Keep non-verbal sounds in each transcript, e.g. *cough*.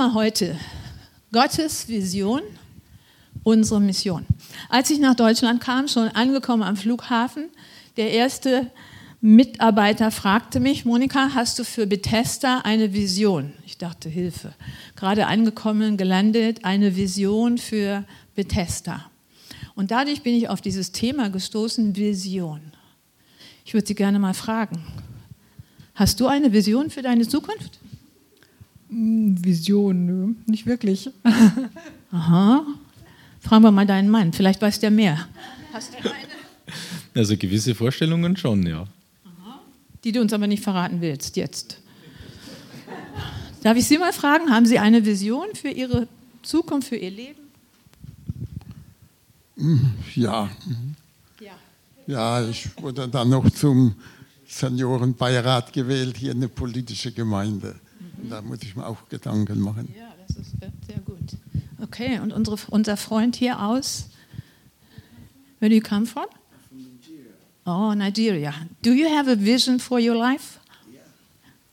Thema heute, Gottes Vision, unsere Mission. Als ich nach Deutschland kam, schon angekommen am Flughafen, der erste Mitarbeiter fragte mich, Monika, hast du für Bethesda eine Vision? Ich dachte, Hilfe. Gerade angekommen, gelandet, eine Vision für Bethesda. Und dadurch bin ich auf dieses Thema gestoßen, Vision. Ich würde Sie gerne mal fragen, hast du eine Vision für deine Zukunft? Hm, Vision, nö, nicht wirklich. *laughs* Aha. Fragen wir mal deinen Mann, vielleicht weiß der mehr. Hast du eine? Also gewisse Vorstellungen schon, ja die du uns aber nicht verraten willst jetzt. Darf ich Sie mal fragen, haben Sie eine Vision für Ihre Zukunft, für Ihr Leben? Ja. Ja, ja ich wurde dann noch zum Seniorenbeirat gewählt, hier eine politische Gemeinde. Mhm. Da muss ich mir auch Gedanken machen. Ja, das ist sehr gut. Okay, und unsere, unser Freund hier aus, where do you come from? Oh, Nigeria. Do you have a vision for your life? Yeah.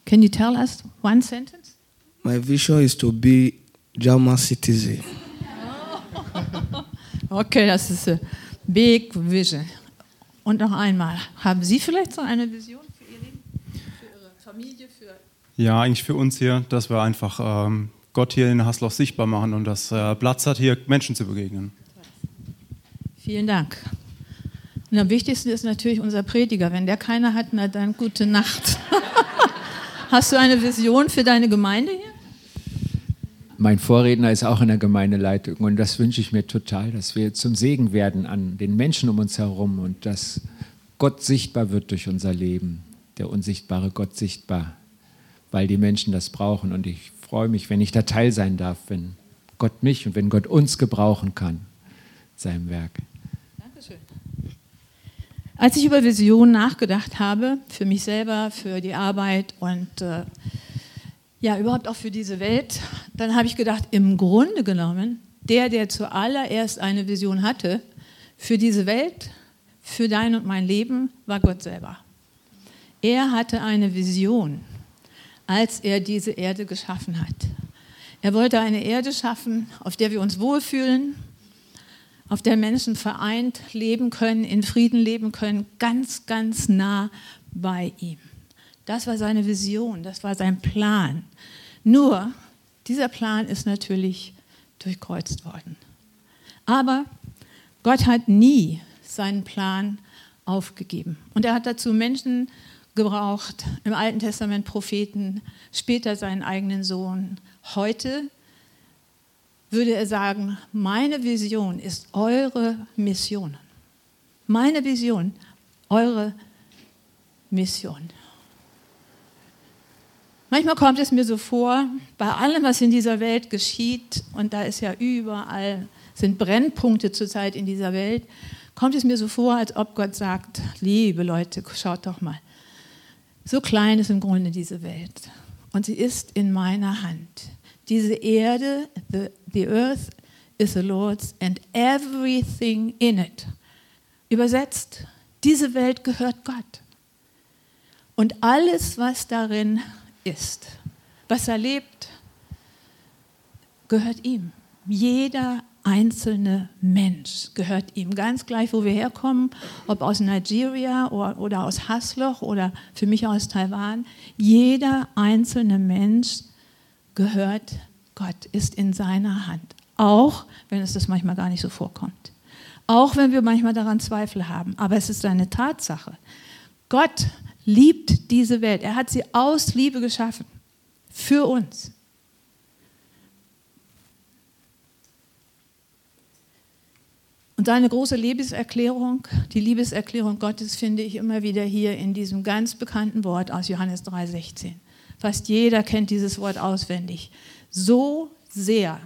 Can you tell us one sentence? My vision is to be German citizen. *laughs* okay, das ist a big vision. Und noch einmal, haben Sie vielleicht so eine Vision für Ihr Leben, für Ihre Familie, für Ja, eigentlich für uns hier, dass wir einfach ähm, Gott hier in Hasloch sichtbar machen und dass er Platz hat, hier Menschen zu begegnen. Vielen Dank. Und am wichtigsten ist natürlich unser Prediger. Wenn der keiner hat, na dann gute Nacht. *laughs* Hast du eine Vision für deine Gemeinde hier? Mein Vorredner ist auch in der Gemeindeleitung und das wünsche ich mir total, dass wir zum Segen werden an den Menschen um uns herum und dass Gott sichtbar wird durch unser Leben, der unsichtbare Gott sichtbar, weil die Menschen das brauchen und ich freue mich, wenn ich da Teil sein darf, wenn Gott mich und wenn Gott uns gebrauchen kann, seinem Werk. Als ich über Visionen nachgedacht habe, für mich selber, für die Arbeit und äh, ja, überhaupt auch für diese Welt, dann habe ich gedacht, im Grunde genommen, der, der zuallererst eine Vision hatte für diese Welt, für dein und mein Leben, war Gott selber. Er hatte eine Vision, als er diese Erde geschaffen hat. Er wollte eine Erde schaffen, auf der wir uns wohlfühlen, auf der Menschen vereint leben können, in Frieden leben können, ganz, ganz nah bei ihm. Das war seine Vision, das war sein Plan. Nur, dieser Plan ist natürlich durchkreuzt worden. Aber Gott hat nie seinen Plan aufgegeben. Und er hat dazu Menschen gebraucht, im Alten Testament Propheten, später seinen eigenen Sohn. Heute würde er sagen, meine Vision ist eure Mission. Meine Vision, eure Mission. Manchmal kommt es mir so vor, bei allem, was in dieser Welt geschieht, und da ist ja überall, sind Brennpunkte zurzeit in dieser Welt, kommt es mir so vor, als ob Gott sagt, liebe Leute, schaut doch mal, so klein ist im Grunde diese Welt. Und sie ist in meiner Hand. Diese Erde, the, the earth is the Lord's and everything in it. Übersetzt, diese Welt gehört Gott. Und alles, was darin ist, was er lebt, gehört ihm. Jeder einzelne Mensch gehört ihm. Ganz gleich, wo wir herkommen, ob aus Nigeria oder, oder aus Hasloch oder für mich aus Taiwan. Jeder einzelne Mensch gehört Gott, ist in seiner Hand. Auch wenn es das manchmal gar nicht so vorkommt. Auch wenn wir manchmal daran Zweifel haben. Aber es ist eine Tatsache. Gott liebt diese Welt. Er hat sie aus Liebe geschaffen. Für uns. Seine große Liebeserklärung, die Liebeserklärung Gottes, finde ich immer wieder hier in diesem ganz bekannten Wort aus Johannes 3,16. Fast jeder kennt dieses Wort auswendig. So sehr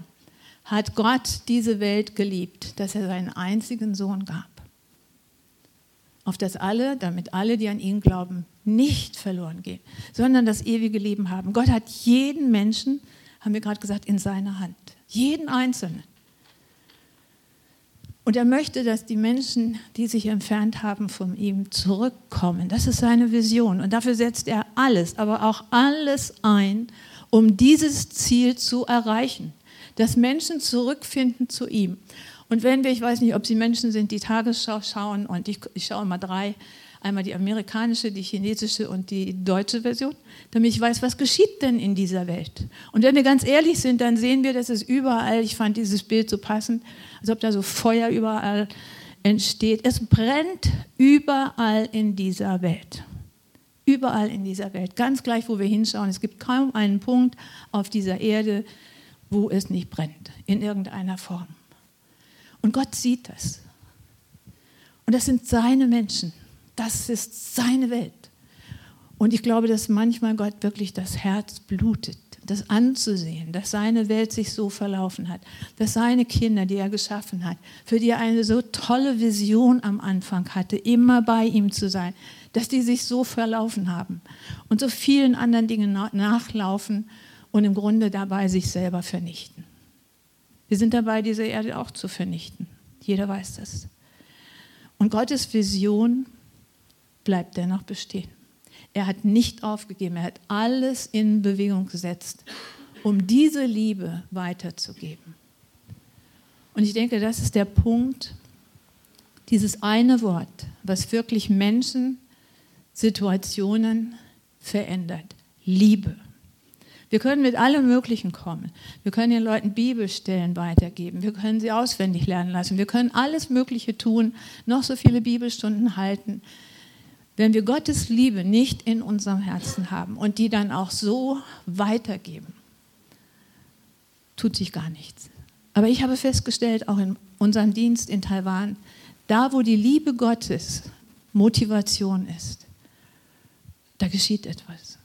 hat Gott diese Welt geliebt, dass er seinen einzigen Sohn gab. Auf das alle, damit alle, die an ihn glauben, nicht verloren gehen, sondern das ewige Leben haben. Gott hat jeden Menschen, haben wir gerade gesagt, in seiner Hand. Jeden Einzelnen. Und er möchte, dass die Menschen, die sich entfernt haben von ihm, zurückkommen. Das ist seine Vision. Und dafür setzt er alles, aber auch alles ein, um dieses Ziel zu erreichen. Dass Menschen zurückfinden zu ihm. Und wenn wir, ich weiß nicht, ob Sie Menschen sind, die Tagesschau schauen, und ich, ich schaue immer drei, einmal die amerikanische, die chinesische und die deutsche Version, damit ich weiß, was geschieht denn in dieser Welt. Und wenn wir ganz ehrlich sind, dann sehen wir, dass es überall, ich fand dieses Bild so passend, als ob da so Feuer überall entsteht. Es brennt überall in dieser Welt. Überall in dieser Welt. Ganz gleich, wo wir hinschauen. Es gibt kaum einen Punkt auf dieser Erde, wo es nicht brennt, in irgendeiner Form. Und Gott sieht das. Und das sind seine Menschen. Das ist seine Welt. Und ich glaube, dass manchmal Gott wirklich das Herz blutet, das anzusehen, dass seine Welt sich so verlaufen hat, dass seine Kinder, die er geschaffen hat, für die er eine so tolle Vision am Anfang hatte, immer bei ihm zu sein, dass die sich so verlaufen haben und so vielen anderen Dingen nachlaufen und im Grunde dabei sich selber vernichten. Wir sind dabei, diese Erde auch zu vernichten. Jeder weiß das. Und Gottes Vision bleibt dennoch bestehen. Er hat nicht aufgegeben, er hat alles in Bewegung gesetzt, um diese Liebe weiterzugeben. Und ich denke, das ist der Punkt, dieses eine Wort, was wirklich Menschen, Situationen verändert. Liebe. Wir können mit allem Möglichen kommen. Wir können den Leuten Bibelstellen weitergeben. Wir können sie auswendig lernen lassen. Wir können alles Mögliche tun, noch so viele Bibelstunden halten. Wenn wir Gottes Liebe nicht in unserem Herzen haben und die dann auch so weitergeben, tut sich gar nichts. Aber ich habe festgestellt, auch in unserem Dienst in Taiwan, da wo die Liebe Gottes Motivation ist, da geschieht etwas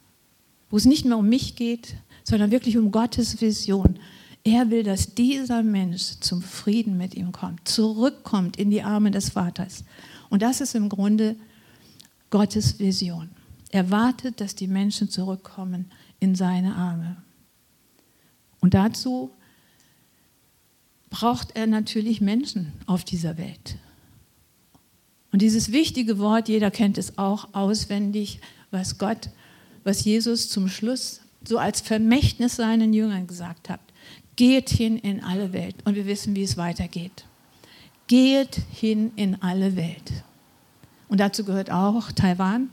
wo es nicht mehr um mich geht, sondern wirklich um Gottes Vision. Er will, dass dieser Mensch zum Frieden mit ihm kommt, zurückkommt in die Arme des Vaters. Und das ist im Grunde Gottes Vision. Er wartet, dass die Menschen zurückkommen in seine Arme. Und dazu braucht er natürlich Menschen auf dieser Welt. Und dieses wichtige Wort, jeder kennt es auch auswendig, was Gott was Jesus zum Schluss so als Vermächtnis seinen Jüngern gesagt hat. Geht hin in alle Welt. Und wir wissen, wie es weitergeht. Geht hin in alle Welt. Und dazu gehört auch Taiwan,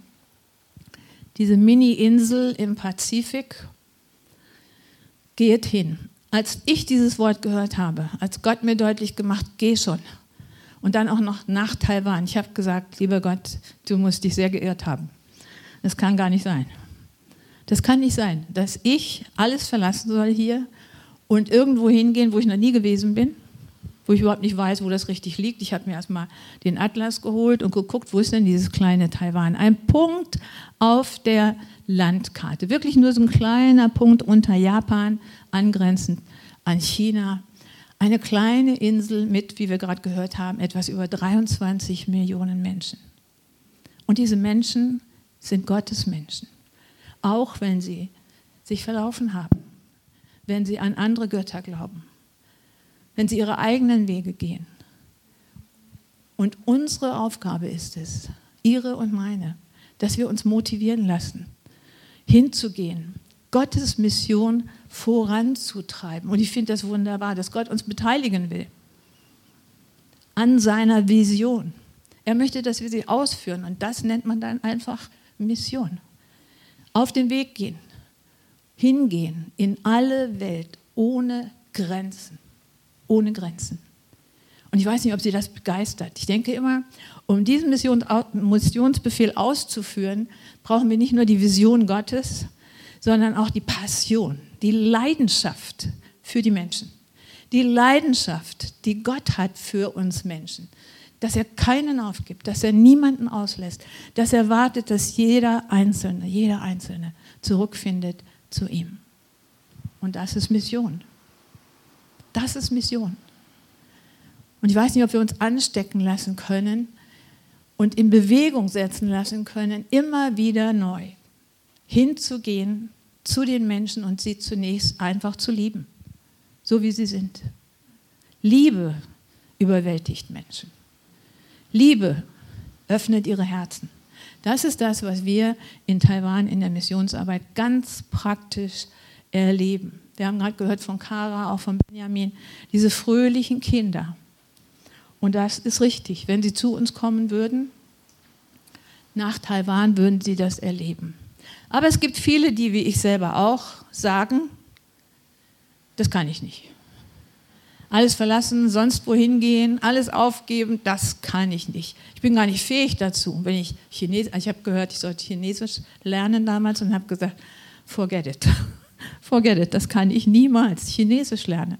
diese Mini-Insel im Pazifik. Geht hin. Als ich dieses Wort gehört habe, als Gott mir deutlich gemacht, geh schon. Und dann auch noch nach Taiwan. Ich habe gesagt, lieber Gott, du musst dich sehr geirrt haben. Das kann gar nicht sein. Das kann nicht sein, dass ich alles verlassen soll hier und irgendwo hingehen, wo ich noch nie gewesen bin, wo ich überhaupt nicht weiß, wo das richtig liegt. Ich habe mir erstmal den Atlas geholt und geguckt, wo ist denn dieses kleine Taiwan? Ein Punkt auf der Landkarte. Wirklich nur so ein kleiner Punkt unter Japan, angrenzend an China. Eine kleine Insel mit, wie wir gerade gehört haben, etwas über 23 Millionen Menschen. Und diese Menschen sind Gottes Menschen auch wenn sie sich verlaufen haben, wenn sie an andere Götter glauben, wenn sie ihre eigenen Wege gehen. Und unsere Aufgabe ist es, ihre und meine, dass wir uns motivieren lassen, hinzugehen, Gottes Mission voranzutreiben. Und ich finde das wunderbar, dass Gott uns beteiligen will an seiner Vision. Er möchte, dass wir sie ausführen. Und das nennt man dann einfach Mission auf den Weg gehen, hingehen in alle Welt ohne Grenzen, ohne Grenzen. Und ich weiß nicht, ob Sie das begeistert. Ich denke immer, um diesen Missionsbefehl auszuführen, brauchen wir nicht nur die Vision Gottes, sondern auch die Passion, die Leidenschaft für die Menschen. Die Leidenschaft, die Gott hat für uns Menschen dass er keinen aufgibt, dass er niemanden auslässt, dass er wartet, dass jeder Einzelne, jeder Einzelne zurückfindet zu ihm. Und das ist Mission. Das ist Mission. Und ich weiß nicht, ob wir uns anstecken lassen können und in Bewegung setzen lassen können, immer wieder neu hinzugehen zu den Menschen und sie zunächst einfach zu lieben, so wie sie sind. Liebe überwältigt Menschen. Liebe öffnet ihre Herzen. Das ist das, was wir in Taiwan in der Missionsarbeit ganz praktisch erleben. Wir haben gerade gehört von Kara, auch von Benjamin, diese fröhlichen Kinder. Und das ist richtig. Wenn sie zu uns kommen würden, nach Taiwan, würden sie das erleben. Aber es gibt viele, die wie ich selber auch sagen, das kann ich nicht. Alles verlassen, sonst wohin gehen, alles aufgeben, das kann ich nicht. Ich bin gar nicht fähig dazu. Wenn ich Chinesisch, ich habe gehört, ich sollte Chinesisch lernen damals und habe gesagt, forget it. *laughs* forget it, das kann ich niemals Chinesisch lernen.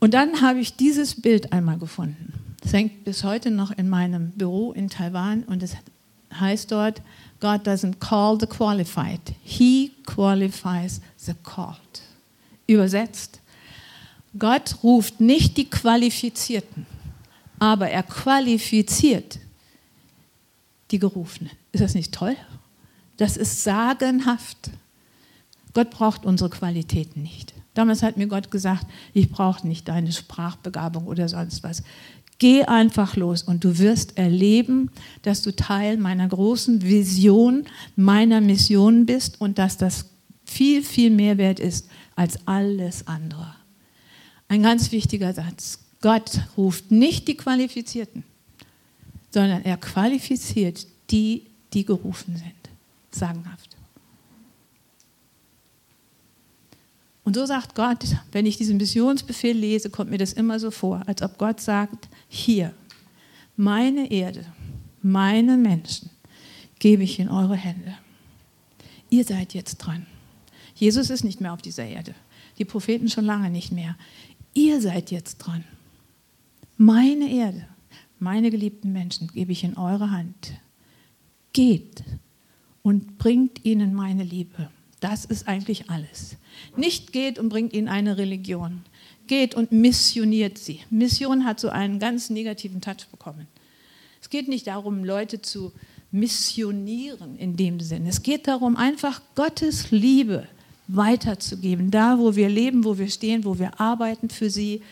Und dann habe ich dieses Bild einmal gefunden. Das hängt bis heute noch in meinem Büro in Taiwan und es heißt dort, God doesn't call the qualified, He qualifies the called. Übersetzt, Gott ruft nicht die Qualifizierten, aber er qualifiziert die Gerufenen. Ist das nicht toll? Das ist sagenhaft. Gott braucht unsere Qualitäten nicht. Damals hat mir Gott gesagt, ich brauche nicht deine Sprachbegabung oder sonst was. Geh einfach los und du wirst erleben, dass du Teil meiner großen Vision, meiner Mission bist und dass das viel, viel mehr wert ist als alles andere. Ein ganz wichtiger Satz. Gott ruft nicht die Qualifizierten, sondern er qualifiziert die, die gerufen sind. Sagenhaft. Und so sagt Gott, wenn ich diesen Missionsbefehl lese, kommt mir das immer so vor, als ob Gott sagt, hier, meine Erde, meine Menschen gebe ich in eure Hände. Ihr seid jetzt dran. Jesus ist nicht mehr auf dieser Erde, die Propheten schon lange nicht mehr. Ihr seid jetzt dran. Meine Erde, meine geliebten Menschen gebe ich in eure Hand. Geht und bringt ihnen meine Liebe. Das ist eigentlich alles. Nicht geht und bringt ihnen eine Religion. Geht und missioniert sie. Mission hat so einen ganz negativen Touch bekommen. Es geht nicht darum, Leute zu missionieren in dem Sinn. Es geht darum, einfach Gottes Liebe weiterzugeben. Da, wo wir leben, wo wir stehen, wo wir arbeiten für sie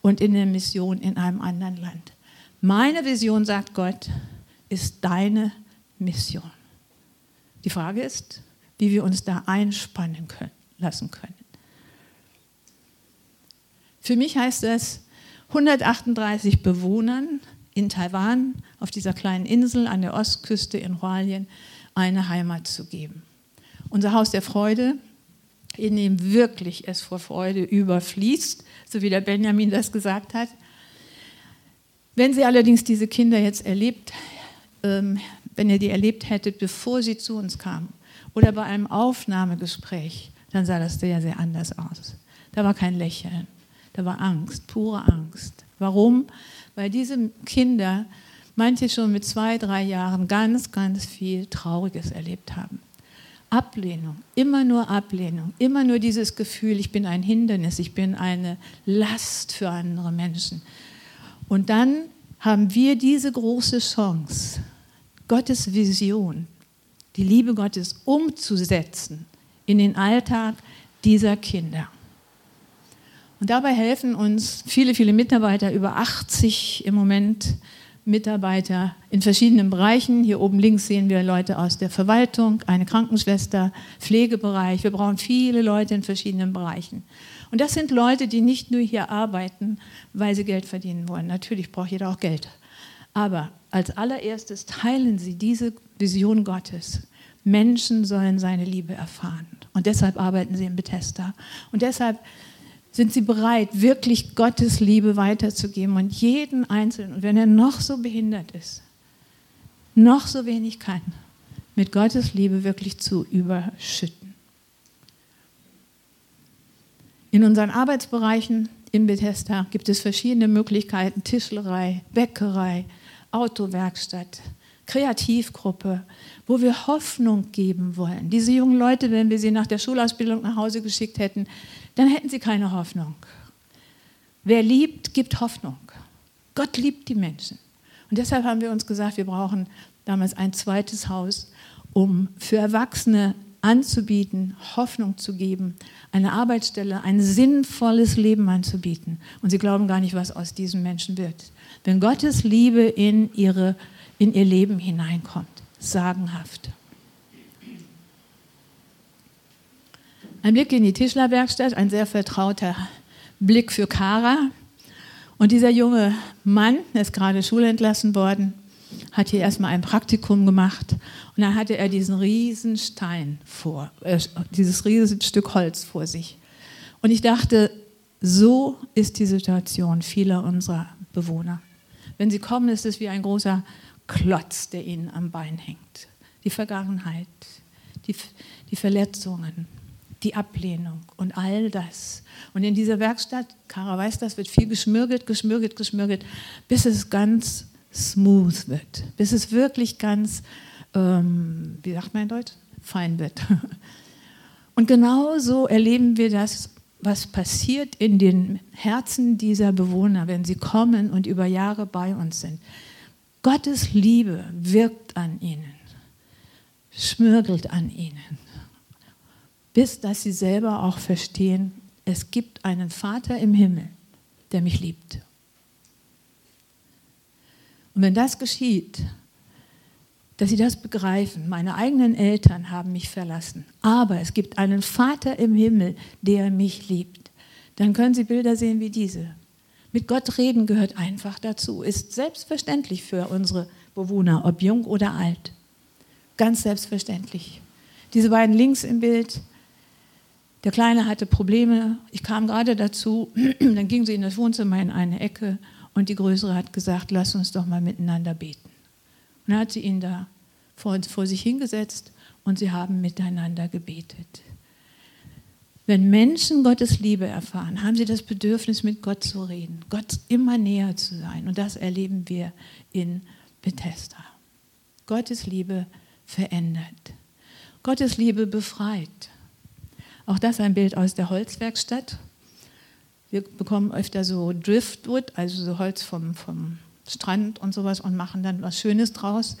und in der Mission in einem anderen Land. Meine Vision, sagt Gott, ist deine Mission. Die Frage ist, wie wir uns da einspannen können, lassen können. Für mich heißt es, 138 Bewohnern in Taiwan, auf dieser kleinen Insel an der Ostküste in Hualien, eine Heimat zu geben. Unser Haus der Freude, in dem wirklich es vor Freude überfließt, so wie der Benjamin das gesagt hat. Wenn Sie allerdings diese Kinder jetzt erlebt, ähm, wenn ihr die erlebt hättet, bevor sie zu uns kamen, oder bei einem Aufnahmegespräch, dann sah das sehr, sehr anders aus. Da war kein Lächeln, da war Angst, pure Angst. Warum? Weil diese Kinder, manche schon mit zwei, drei Jahren, ganz, ganz viel Trauriges erlebt haben. Ablehnung, immer nur Ablehnung, immer nur dieses Gefühl, ich bin ein Hindernis, ich bin eine Last für andere Menschen. Und dann haben wir diese große Chance, Gottes Vision, die Liebe Gottes umzusetzen in den Alltag dieser Kinder. Und dabei helfen uns viele, viele Mitarbeiter, über 80 im Moment Mitarbeiter in verschiedenen Bereichen. Hier oben links sehen wir Leute aus der Verwaltung, eine Krankenschwester, Pflegebereich. Wir brauchen viele Leute in verschiedenen Bereichen. Und das sind Leute, die nicht nur hier arbeiten, weil sie Geld verdienen wollen. Natürlich braucht jeder auch Geld. Aber als allererstes teilen sie diese Vision Gottes. Menschen sollen seine Liebe erfahren. Und deshalb arbeiten sie in Bethesda. Und deshalb sind sie bereit, wirklich Gottes Liebe weiterzugeben und jeden Einzelnen, und wenn er noch so behindert ist, noch so wenig kann, mit Gottes Liebe wirklich zu überschütten. In unseren Arbeitsbereichen in Bethesda gibt es verschiedene Möglichkeiten, Tischlerei, Bäckerei, Autowerkstatt, Kreativgruppe, wo wir Hoffnung geben wollen. Diese jungen Leute, wenn wir sie nach der Schulausbildung nach Hause geschickt hätten, dann hätten sie keine Hoffnung. Wer liebt, gibt Hoffnung. Gott liebt die Menschen. Und deshalb haben wir uns gesagt, wir brauchen damals ein zweites Haus, um für Erwachsene anzubieten, Hoffnung zu geben, eine Arbeitsstelle, ein sinnvolles Leben anzubieten. Und sie glauben gar nicht, was aus diesen Menschen wird. Wenn Gottes Liebe in, ihre, in ihr Leben hineinkommt, sagenhaft. Ein Blick in die Tischlerwerkstatt, ein sehr vertrauter Blick für Kara. Und dieser junge Mann ist gerade schulentlassen worden, hat hier erstmal ein Praktikum gemacht und dann hatte er diesen riesen Stein vor, äh, dieses riesen Stück Holz vor sich. Und ich dachte, so ist die Situation vieler unserer Bewohner. Wenn sie kommen, ist es wie ein großer Klotz, der ihnen am Bein hängt. Die Vergangenheit, die, die Verletzungen, die Ablehnung und all das. Und in dieser Werkstatt, Kara weiß das, wird viel geschmürgelt, geschmürgelt, geschmürgelt, bis es ganz smooth wird, bis es wirklich ganz, ähm, wie sagt man in Deutsch, fein wird. *laughs* Und genau so erleben wir das, was passiert in den Herzen dieser Bewohner, wenn sie kommen und über Jahre bei uns sind. Gottes Liebe wirkt an ihnen, schmürgelt an ihnen bis dass sie selber auch verstehen, es gibt einen Vater im Himmel, der mich liebt. Und wenn das geschieht, dass sie das begreifen, meine eigenen Eltern haben mich verlassen, aber es gibt einen Vater im Himmel, der mich liebt, dann können sie Bilder sehen wie diese. Mit Gott reden gehört einfach dazu, ist selbstverständlich für unsere Bewohner, ob jung oder alt. Ganz selbstverständlich. Diese beiden links im Bild, der Kleine hatte Probleme. Ich kam gerade dazu. *clears throat* Dann ging sie in das Wohnzimmer in eine Ecke und die Größere hat gesagt, lass uns doch mal miteinander beten. Und hat sie ihn da vor, vor sich hingesetzt und sie haben miteinander gebetet. Wenn Menschen Gottes Liebe erfahren, haben sie das Bedürfnis, mit Gott zu reden, Gott immer näher zu sein. Und das erleben wir in Bethesda. Gottes Liebe verändert. Gottes Liebe befreit. Auch das ein Bild aus der Holzwerkstatt. Wir bekommen öfter so Driftwood, also so Holz vom, vom Strand und sowas und machen dann was Schönes draus.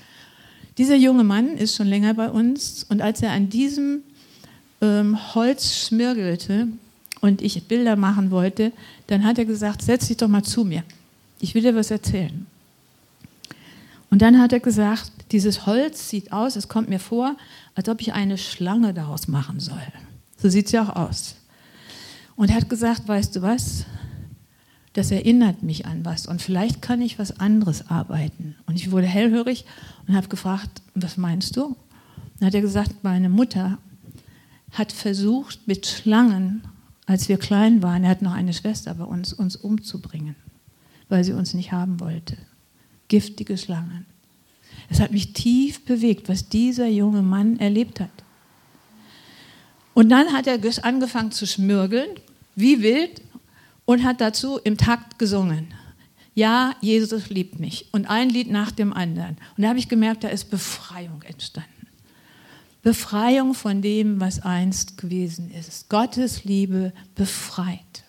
Dieser junge Mann ist schon länger bei uns und als er an diesem ähm, Holz schmirgelte und ich Bilder machen wollte, dann hat er gesagt, setz dich doch mal zu mir. Ich will dir was erzählen. Und dann hat er gesagt, dieses Holz sieht aus, es kommt mir vor, als ob ich eine Schlange daraus machen soll. So sieht es ja auch aus. Und er hat gesagt, weißt du was? Das erinnert mich an was und vielleicht kann ich was anderes arbeiten. Und ich wurde hellhörig und habe gefragt, was meinst du? Dann hat er gesagt, meine Mutter hat versucht, mit Schlangen, als wir klein waren, er hat noch eine Schwester bei uns, uns umzubringen, weil sie uns nicht haben wollte. Giftige Schlangen. Es hat mich tief bewegt, was dieser junge Mann erlebt hat. Und dann hat er angefangen zu schmürgeln, wie wild, und hat dazu im Takt gesungen. Ja, Jesus liebt mich. Und ein Lied nach dem anderen. Und da habe ich gemerkt, da ist Befreiung entstanden. Befreiung von dem, was einst gewesen ist. Gottes Liebe befreit.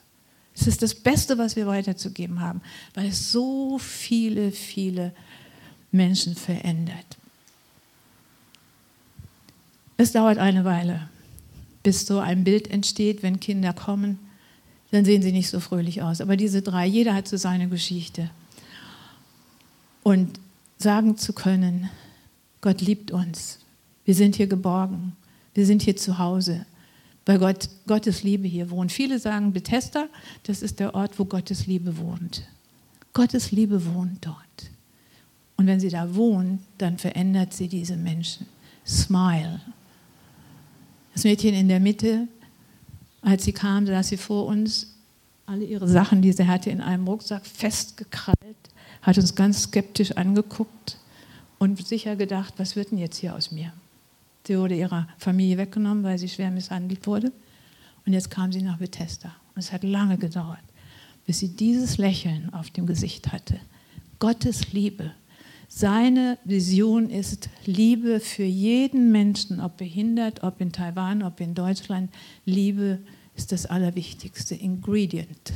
Es ist das Beste, was wir weiterzugeben haben, weil es so viele, viele Menschen verändert. Es dauert eine Weile bis so ein Bild entsteht, wenn Kinder kommen, dann sehen sie nicht so fröhlich aus. Aber diese drei, jeder hat so seine Geschichte. Und sagen zu können, Gott liebt uns, wir sind hier geborgen, wir sind hier zu Hause, weil Gott, Gottes Liebe hier wohnt. Viele sagen, Bethesda, das ist der Ort, wo Gottes Liebe wohnt. Gottes Liebe wohnt dort. Und wenn sie da wohnt, dann verändert sie diese Menschen. Smile, das Mädchen in der Mitte, als sie kam, saß sie vor uns, alle ihre Sachen, die sie hatte, in einem Rucksack festgekrallt, hat uns ganz skeptisch angeguckt und sicher gedacht, was wird denn jetzt hier aus mir? Sie wurde ihrer Familie weggenommen, weil sie schwer misshandelt wurde. Und jetzt kam sie nach Bethesda. Und es hat lange gedauert, bis sie dieses Lächeln auf dem Gesicht hatte. Gottes Liebe seine Vision ist Liebe für jeden Menschen, ob behindert, ob in Taiwan, ob in Deutschland. Liebe ist das allerwichtigste Ingredient.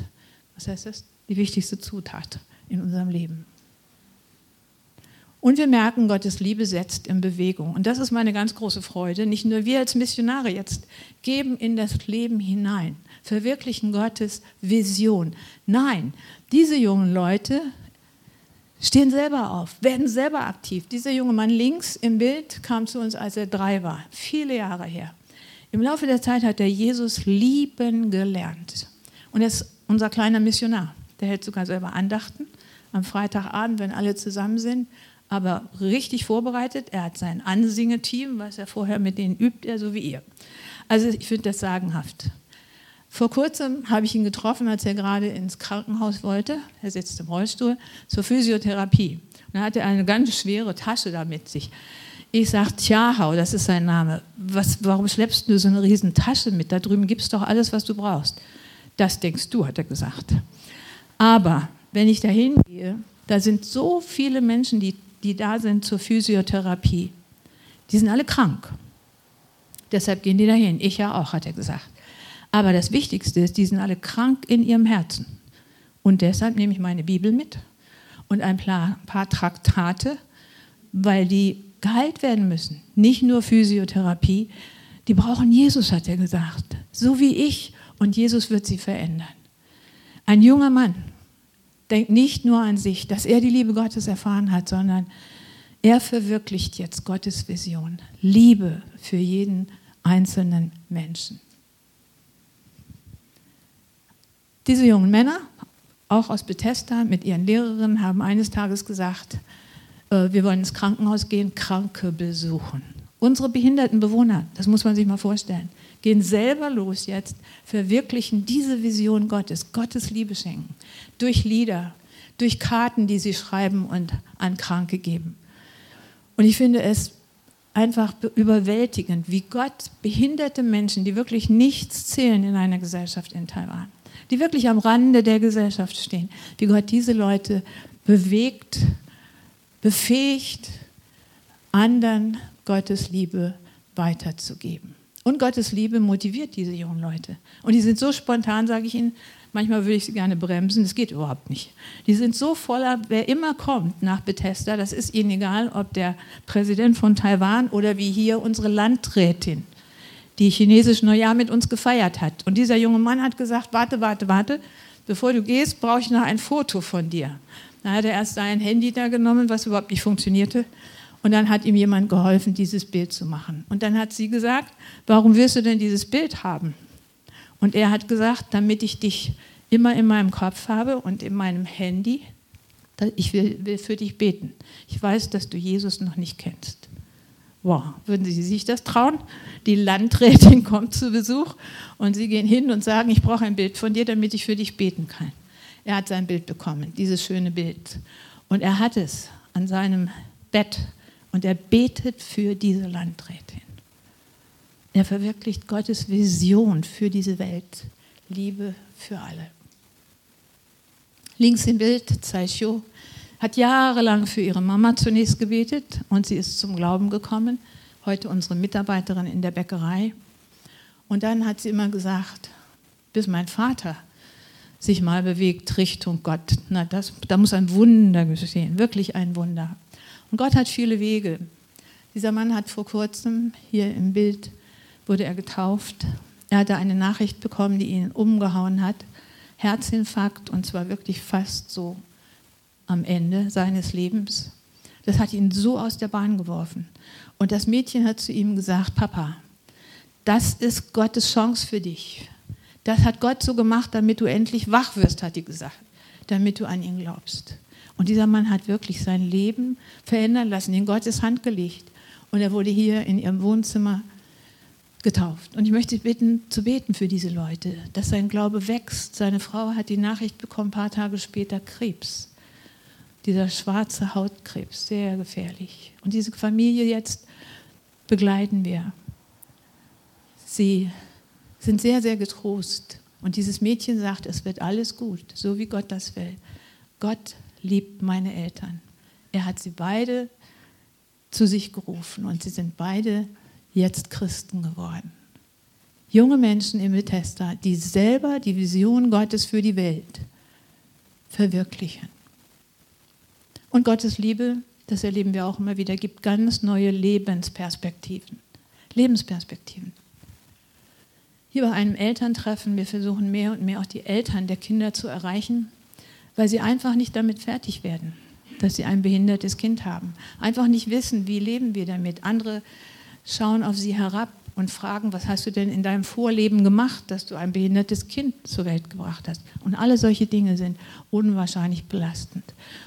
Was heißt das? Die wichtigste Zutat in unserem Leben. Und wir merken, Gottes Liebe setzt in Bewegung. Und das ist meine ganz große Freude. Nicht nur wir als Missionare jetzt geben in das Leben hinein, verwirklichen Gottes Vision. Nein, diese jungen Leute stehen selber auf, werden selber aktiv. Dieser junge Mann links im Bild kam zu uns, als er drei war, viele Jahre her. Im Laufe der Zeit hat er Jesus lieben gelernt. Und er ist unser kleiner Missionar. Der hält sogar selber Andachten am Freitagabend, wenn alle zusammen sind aber richtig vorbereitet. Er hat sein Ansingeteam, was er vorher mit denen übt, er so wie ihr. Also ich finde das sagenhaft. Vor kurzem habe ich ihn getroffen, als er gerade ins Krankenhaus wollte. Er sitzt im Rollstuhl zur Physiotherapie. Und er eine ganz schwere Tasche da mit sich. Ich sage, Tjahau, das ist sein Name. Was, warum schleppst du so eine riesen Tasche mit? Da drüben gibt es doch alles, was du brauchst. Das denkst du, hat er gesagt. Aber wenn ich da hingehe, da sind so viele Menschen, die die da sind zur Physiotherapie, die sind alle krank. Deshalb gehen die dahin. Ich ja auch, hat er gesagt. Aber das Wichtigste ist, die sind alle krank in ihrem Herzen. Und deshalb nehme ich meine Bibel mit und ein paar, Traktate, weil die geheilt werden müssen. Nicht nur Physiotherapie. Die brauchen Jesus, hat er gesagt. So wie ich. Und Jesus wird sie verändern. Ein junger Mann, denkt nicht nur an sich, dass er die Liebe Gottes erfahren hat, sondern er verwirklicht jetzt Gottes Vision. Liebe für jeden einzelnen Menschen. Diese jungen Männer, auch aus Bethesda, mit ihren Lehrerinnen, haben eines Tages gesagt, äh, wir wollen ins Krankenhaus gehen, Kranke besuchen. Unsere behinderten Bewohner, das muss man sich mal vorstellen, gehen selber los jetzt, verwirklichen diese Vision Gottes, Gottes Liebe schenken, durch Lieder, durch Karten, die sie schreiben und an Kranke geben. Und ich finde es einfach überwältigend, wie Gott behinderte Menschen, die wirklich nichts zählen in einer Gesellschaft in Taiwan, die wirklich am Rande der Gesellschaft stehen, wie Gott diese Leute bewegt, befähigt, anderen Gottes Liebe weiterzugeben. Und Gottes Liebe motiviert diese jungen Leute. Und die sind so spontan, sage ich Ihnen, manchmal würde ich sie gerne bremsen, das geht überhaupt nicht. Die sind so voller, wer immer kommt nach Bethesda, das ist ihnen egal, ob der Präsident von Taiwan oder wie hier unsere Landrätin, die chinesisch Neujahr mit uns gefeiert hat. Und dieser junge Mann hat gesagt, warte, warte, warte, bevor du gehst, brauche ich noch ein Foto von dir. Da hat er erst sein Handy da genommen, was überhaupt nicht funktionierte. Und dann hat ihm jemand geholfen, dieses Bild zu machen. Und dann hat sie gesagt, warum wirst du denn dieses Bild haben? Und er hat gesagt, damit ich dich immer in meinem Kopf habe und in meinem Handy. Ich will, will für dich beten. Ich weiß, dass du Jesus noch nicht kennst. Wow, würden Sie sich das trauen? Die Landrätin *laughs* kommt zu Besuch und Sie gehen hin und sagen, ich brauche ein Bild von dir, damit ich für dich beten kann. Er hat sein Bild bekommen, dieses schöne Bild. Und er hat es an seinem Bett und er betet für diese Landrätin. Er verwirklicht Gottes Vision für diese Welt. Liebe für alle. Links im Bild, Zaisho, hat jahrelang für ihre Mama zunächst gebetet und sie ist zum Glauben gekommen. Heute unsere Mitarbeiterin in der Bäckerei. Und dann hat sie immer gesagt, bis mein Vater sich mal bewegt Richtung Gott. Na, das, da muss ein Wunder geschehen, wirklich ein Wunder. Und Gott hat viele Wege. Dieser Mann hat vor kurzem, hier im Bild, wurde er getauft. Er hatte eine Nachricht bekommen, die ihn umgehauen hat. Herzinfarkt und zwar wirklich fast so am Ende seines Lebens. Das hat ihn so aus der Bahn geworfen. Und das Mädchen hat zu ihm gesagt, Papa, das ist Gottes Chance für dich. Das hat Gott so gemacht, damit du endlich wach wirst, hat die gesagt, damit du an ihn glaubst. Und dieser Mann hat wirklich sein Leben verändern lassen, in Gottes Hand gelegt. Und er wurde hier in ihrem Wohnzimmer getauft. Und ich möchte bitten, zu beten für diese Leute, dass sein Glaube wächst. Seine Frau hat die Nachricht bekommen, ein paar Tage später Krebs. Dieser schwarze Hautkrebs, sehr gefährlich. Und diese Familie jetzt begleiten wir. Sie sind sehr, sehr getrost. Und dieses Mädchen sagt, es wird alles gut, so wie Gott das will. Gott liebt meine Eltern. Er hat sie beide zu sich gerufen und sie sind beide jetzt Christen geworden. Junge Menschen im Bethesda, die selber die Vision Gottes für die Welt verwirklichen. Und Gottes Liebe das erleben wir auch immer wieder, gibt ganz neue Lebensperspektiven. Lebensperspektiven. Hier bei einem Elterntreffen, wir versuchen mehr und mehr auch die Eltern der Kinder zu erreichen, weil sie einfach nicht damit fertig werden, dass sie ein behindertes Kind haben. Einfach nicht wissen, wie leben wir damit. Andere schauen auf sie herab und fragen, was hast du denn in deinem Vorleben gemacht, dass du ein behindertes Kind zur Welt gebracht hast. Und alle solche Dinge sind unwahrscheinlich belastend.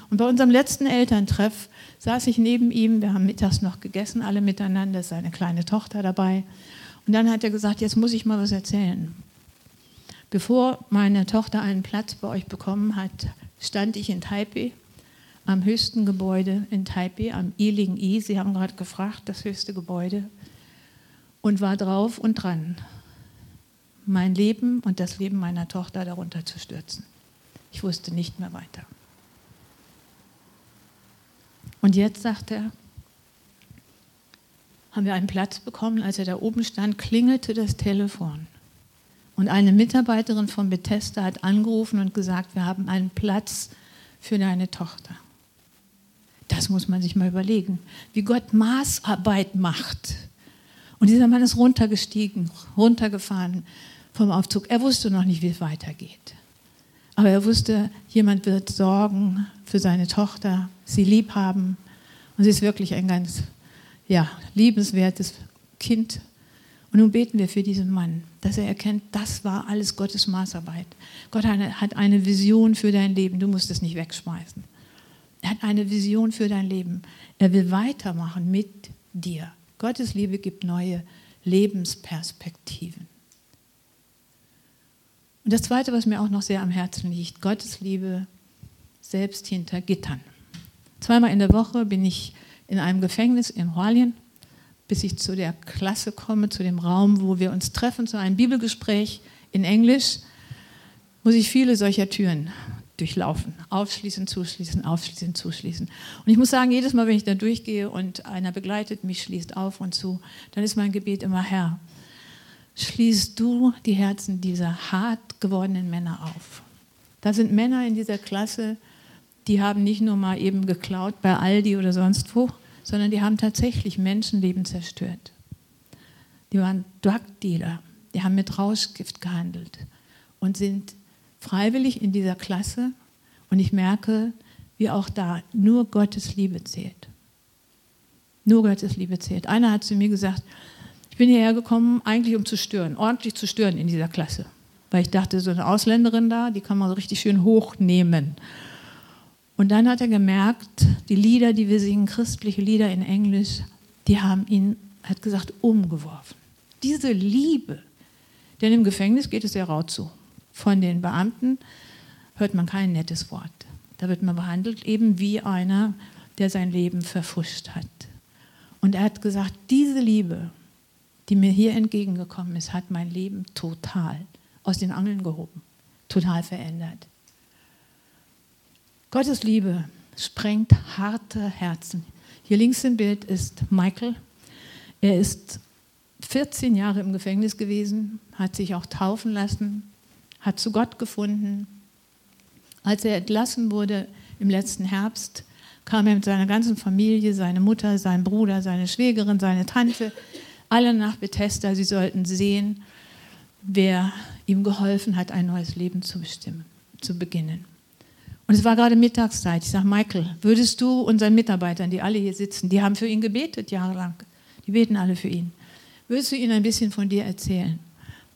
Und bei unserem letzten Elterntreff saß ich neben ihm, wir haben mittags noch gegessen, alle miteinander, seine kleine Tochter dabei. Und dann hat er gesagt, jetzt muss ich mal was erzählen. Bevor meine Tochter einen Platz bei euch bekommen hat, stand ich in Taipei, am höchsten Gebäude in Taipei, am Iling I. Sie haben gerade gefragt, das höchste Gebäude und war drauf und dran, mein Leben und das Leben meiner Tochter darunter zu stürzen. Ich wusste nicht mehr weiter. Und jetzt, sagt er, haben wir einen Platz bekommen. Als er da oben stand, klingelte das Telefon. Und eine Mitarbeiterin von Bethesda hat angerufen und gesagt, wir haben einen Platz für deine Tochter. Das muss man sich mal überlegen, wie Gott Maßarbeit macht und dieser Mann ist runtergestiegen, runtergefahren vom Aufzug. Er wusste noch nicht, wie es weitergeht. Aber er wusste, jemand wird sorgen für seine Tochter, sie lieb haben. Und sie ist wirklich ein ganz ja, liebenswertes Kind. Und nun beten wir für diesen Mann, dass er erkennt, das war alles Gottes Maßarbeit. Gott hat eine Vision für dein Leben. Du musst es nicht wegschmeißen. Er hat eine Vision für dein Leben. Er will weitermachen mit dir. Gottes Liebe gibt neue Lebensperspektiven. Und das Zweite, was mir auch noch sehr am Herzen liegt, Gottes Liebe selbst hinter Gittern. Zweimal in der Woche bin ich in einem Gefängnis in Hualien, bis ich zu der Klasse komme, zu dem Raum, wo wir uns treffen, zu einem Bibelgespräch in Englisch, muss ich viele solcher Türen durchlaufen. Aufschließen, zuschließen, aufschließen, zuschließen. Und ich muss sagen, jedes Mal, wenn ich da durchgehe und einer begleitet mich, schließt auf und zu, dann ist mein Gebet immer, Herr, schließt du die Herzen dieser hart gewordenen Männer auf. Da sind Männer in dieser Klasse, die haben nicht nur mal eben geklaut bei Aldi oder sonst wo, sondern die haben tatsächlich Menschenleben zerstört. Die waren Drug Dealer, die haben mit Rauschgift gehandelt und sind freiwillig in dieser Klasse und ich merke, wie auch da nur Gottes Liebe zählt. Nur Gottes Liebe zählt. Einer hat zu mir gesagt, ich bin hierher gekommen, eigentlich um zu stören, ordentlich zu stören in dieser Klasse. Weil ich dachte, so eine Ausländerin da, die kann man so richtig schön hochnehmen. Und dann hat er gemerkt, die Lieder, die wir singen, christliche Lieder in Englisch, die haben ihn, hat gesagt, umgeworfen. Diese Liebe, denn im Gefängnis geht es ja rau zu von den Beamten hört man kein nettes Wort. Da wird man behandelt eben wie einer, der sein Leben verfuscht hat. Und er hat gesagt, diese Liebe, die mir hier entgegengekommen ist, hat mein Leben total aus den Angeln gehoben, total verändert. Gottes Liebe sprengt harte Herzen. Hier links im Bild ist Michael. Er ist 14 Jahre im Gefängnis gewesen, hat sich auch taufen lassen, hat zu Gott gefunden. Als er entlassen wurde im letzten Herbst, kam er mit seiner ganzen Familie, seine Mutter, sein Bruder, seine Schwägerin, seine Tante, alle nach Bethesda. Sie sollten sehen, wer ihm geholfen hat, ein neues Leben zu bestimmen, zu beginnen. Und es war gerade Mittagszeit. Ich sage, Michael, würdest du unseren Mitarbeitern, die alle hier sitzen, die haben für ihn gebetet jahrelang, die beten alle für ihn, würdest du ihnen ein bisschen von dir erzählen?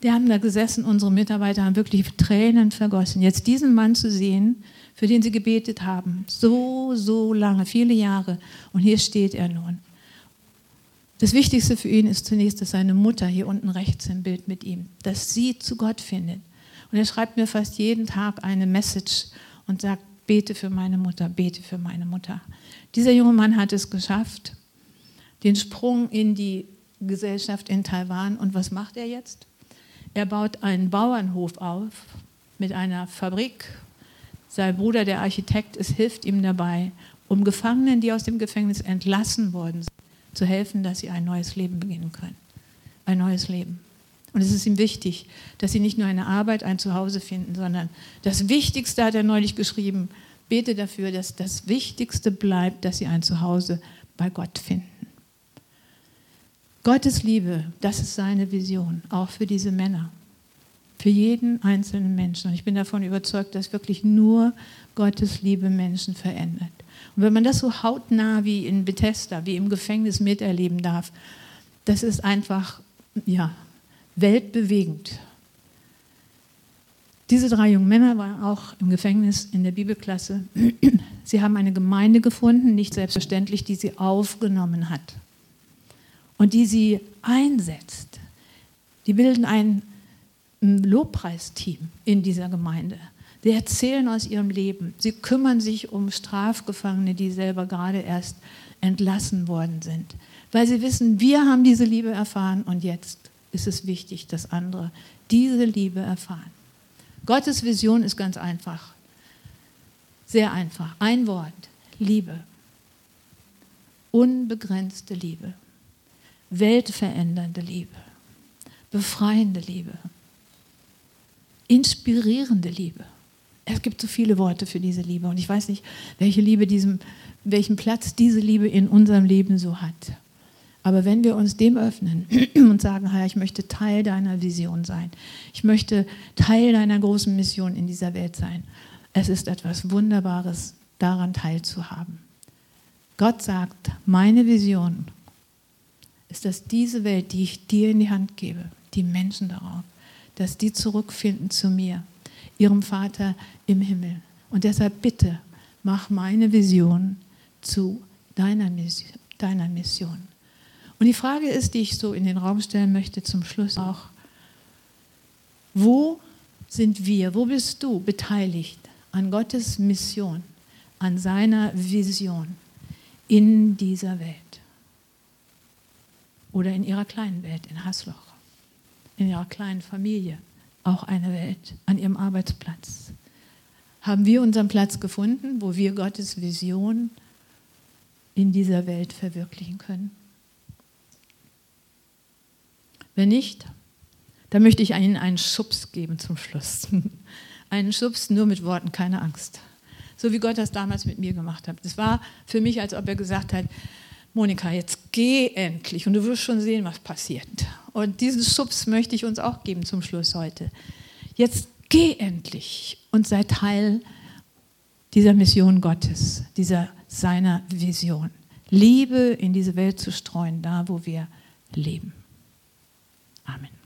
Die haben da gesessen, unsere Mitarbeiter haben wirklich Tränen vergossen. Jetzt diesen Mann zu sehen, für den sie gebetet haben, so, so lange, viele Jahre, und hier steht er nun. Das Wichtigste für ihn ist zunächst, dass seine Mutter hier unten rechts im Bild mit ihm, dass sie zu Gott findet. Und er schreibt mir fast jeden Tag eine Message und sagt, bete für meine Mutter, bete für meine Mutter. Dieser junge Mann hat es geschafft, den Sprung in die Gesellschaft in Taiwan. Und was macht er jetzt? Er baut einen Bauernhof auf mit einer Fabrik. Sein Bruder, der Architekt ist, hilft ihm dabei, um Gefangenen, die aus dem Gefängnis entlassen worden sind, zu helfen, dass sie ein neues Leben beginnen können. Ein neues Leben. Und es ist ihm wichtig, dass sie nicht nur eine Arbeit, ein Zuhause finden, sondern das Wichtigste hat er neulich geschrieben, bete dafür, dass das Wichtigste bleibt, dass sie ein Zuhause bei Gott finden. Gottes Liebe, das ist seine Vision, auch für diese Männer, für jeden einzelnen Menschen. Und ich bin davon überzeugt, dass wirklich nur Gottes Liebe Menschen verändert. Und wenn man das so hautnah wie in Bethesda, wie im Gefängnis miterleben darf, das ist einfach ja, weltbewegend. Diese drei jungen Männer waren auch im Gefängnis in der Bibelklasse. Sie haben eine Gemeinde gefunden, nicht selbstverständlich, die sie aufgenommen hat und die sie einsetzt. Die bilden ein Lobpreisteam in dieser Gemeinde. Sie erzählen aus ihrem Leben. Sie kümmern sich um Strafgefangene, die selber gerade erst entlassen worden sind. Weil sie wissen, wir haben diese Liebe erfahren und jetzt ist es wichtig, dass andere diese Liebe erfahren. Gottes Vision ist ganz einfach. Sehr einfach. Ein Wort. Liebe. Unbegrenzte Liebe. Weltverändernde Liebe. Befreiende Liebe. Inspirierende Liebe. Es gibt so viele Worte für diese Liebe und ich weiß nicht, welche Liebe diesem, welchen Platz diese Liebe in unserem Leben so hat. Aber wenn wir uns dem öffnen *clears throat* und sagen, Herr, ich möchte Teil deiner Vision sein, ich möchte Teil deiner großen Mission in dieser Welt sein, es ist etwas Wunderbares, daran teilzuhaben. Gott sagt, meine Vision ist, dass diese Welt, die ich dir in die Hand gebe, die Menschen darauf, dass die zurückfinden zu mir, ihrem Vater im Himmel. Und deshalb bitte, mach meine Vision zu deiner Mission. Und die Frage ist, die ich so in den Raum stellen möchte zum Schluss auch, wo sind wir, wo bist du beteiligt an Gottes Mission, an seiner Vision in dieser Welt? Oder in ihrer kleinen Welt, in Hasloch, in ihrer kleinen Familie, auch eine Welt, an ihrem Arbeitsplatz. Haben wir unseren Platz gefunden, wo wir Gottes Vision in dieser Welt verwirklichen können? Wenn nicht, dann möchte ich Ihnen einen Schubs geben zum Schluss. *laughs* einen Schubs nur mit Worten, keine Angst. So wie Gott das damals mit mir gemacht hat. Es war für mich, als ob er gesagt hat, Monika, jetzt geh endlich und du wirst schon sehen, was passiert. Und diesen Schubs möchte ich uns auch geben zum Schluss heute. Jetzt geh endlich und sei Teil dieser Mission Gottes, dieser seiner Vision. Liebe in diese Welt zu streuen, da wo wir leben. Amen.